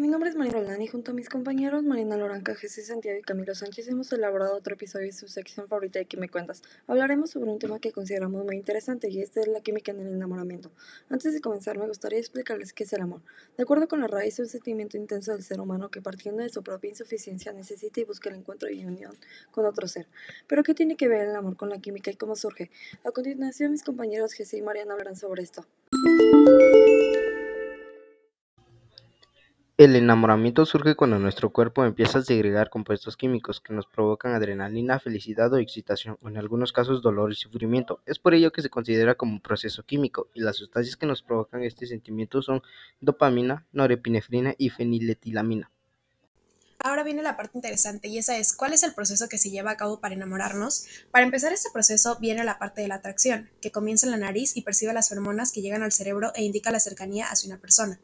nombre es María Roldán y junto a mis compañeros Marina Loranca, Jesús Santiago y Camilo Sánchez hemos elaborado otro episodio de su sección favorita de me Cuentas. Hablaremos sobre un tema que consideramos muy interesante y este es la química en el enamoramiento. Antes de comenzar me gustaría explicarles qué es el amor. De acuerdo con la raíz, es un sentimiento intenso del ser humano que partiendo de su propia insuficiencia necesita y busca el encuentro y unión con otro ser. Pero ¿qué tiene que ver el amor con la química y cómo surge? A continuación mis compañeros Jesús y Mariana hablarán sobre esto. El enamoramiento surge cuando nuestro cuerpo empieza a segregar compuestos químicos que nos provocan adrenalina, felicidad o excitación, o en algunos casos dolor y sufrimiento. Es por ello que se considera como un proceso químico, y las sustancias que nos provocan este sentimiento son dopamina, norepinefrina y feniletilamina. Ahora viene la parte interesante y esa es cuál es el proceso que se lleva a cabo para enamorarnos. Para empezar este proceso viene la parte de la atracción, que comienza en la nariz y percibe las hormonas que llegan al cerebro e indica la cercanía hacia una persona.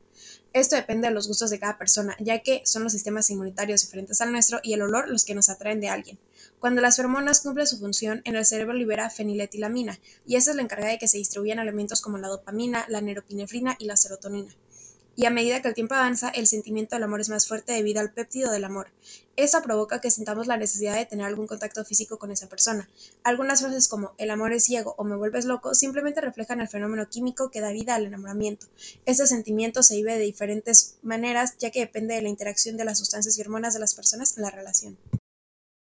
Esto depende de los gustos de cada persona, ya que son los sistemas inmunitarios diferentes al nuestro y el olor los que nos atraen de alguien. Cuando las hormonas cumplen su función, en el cerebro libera feniletilamina, y esa es la encargada de que se distribuyan elementos como la dopamina, la neuropinefrina y la serotonina y a medida que el tiempo avanza, el sentimiento del amor es más fuerte debido al péptido del amor. Eso provoca que sintamos la necesidad de tener algún contacto físico con esa persona. Algunas frases como el amor es ciego o me vuelves loco simplemente reflejan el fenómeno químico que da vida al enamoramiento. Este sentimiento se vive de diferentes maneras ya que depende de la interacción de las sustancias y hormonas de las personas en la relación.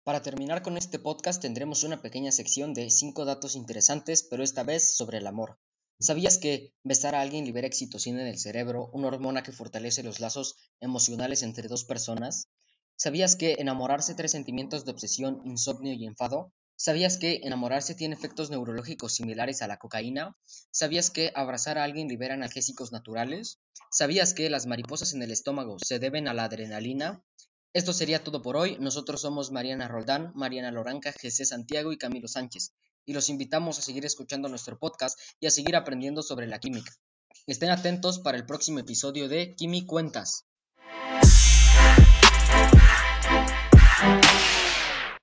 Para terminar con este podcast tendremos una pequeña sección de 5 datos interesantes, pero esta vez sobre el amor. ¿Sabías que besar a alguien libera oxitocina en el cerebro, una hormona que fortalece los lazos emocionales entre dos personas? ¿Sabías que enamorarse trae sentimientos de obsesión, insomnio y enfado? ¿Sabías que enamorarse tiene efectos neurológicos similares a la cocaína? ¿Sabías que abrazar a alguien libera analgésicos naturales? ¿Sabías que las mariposas en el estómago se deben a la adrenalina? Esto sería todo por hoy. Nosotros somos Mariana Roldán, Mariana Loranca, José Santiago y Camilo Sánchez y los invitamos a seguir escuchando nuestro podcast y a seguir aprendiendo sobre la química. Estén atentos para el próximo episodio de Quimi Cuentas.